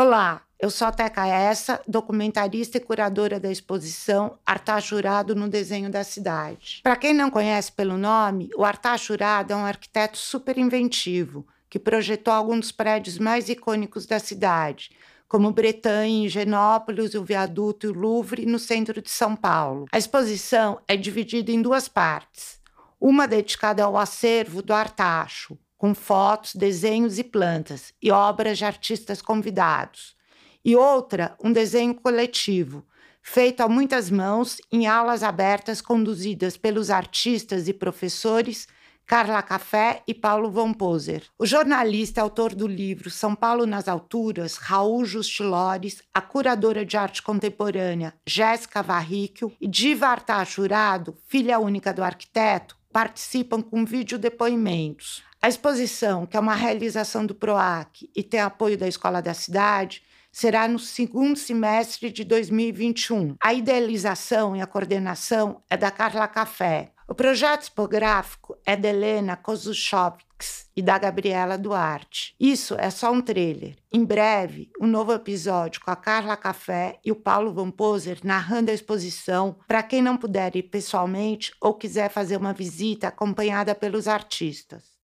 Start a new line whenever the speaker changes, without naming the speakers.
Olá, eu sou a Teca Essa, documentarista e curadora da exposição Artax Jurado no Desenho da Cidade. Para quem não conhece pelo nome, o Artax Jurado é um arquiteto super inventivo que projetou alguns dos prédios mais icônicos da cidade, como Bretanha, Higienópolis, o Viaduto e o Louvre, no centro de São Paulo. A exposição é dividida em duas partes. Uma dedicada ao acervo do Artacho, com fotos, desenhos e plantas, e obras de artistas convidados. E outra, um desenho coletivo, feito a muitas mãos, em aulas abertas conduzidas pelos artistas e professores Carla Café e Paulo Von Poser. O jornalista autor do livro São Paulo nas Alturas, Raul Justilores, a curadora de arte contemporânea Jéssica Varríquio e Diva Artax Jurado, filha única do arquiteto, participam com vídeo depoimentos. A exposição, que é uma realização do PROAC e tem apoio da Escola da Cidade, será no segundo semestre de 2021. A idealização e a coordenação é da Carla Café. O projeto tipográfico é da Helena Kozuchovics e da Gabriela Duarte. Isso é só um trailer. Em breve, um novo episódio com a Carla Café e o Paulo Van Poser narrando a exposição para quem não puder ir pessoalmente ou quiser fazer uma visita acompanhada pelos artistas.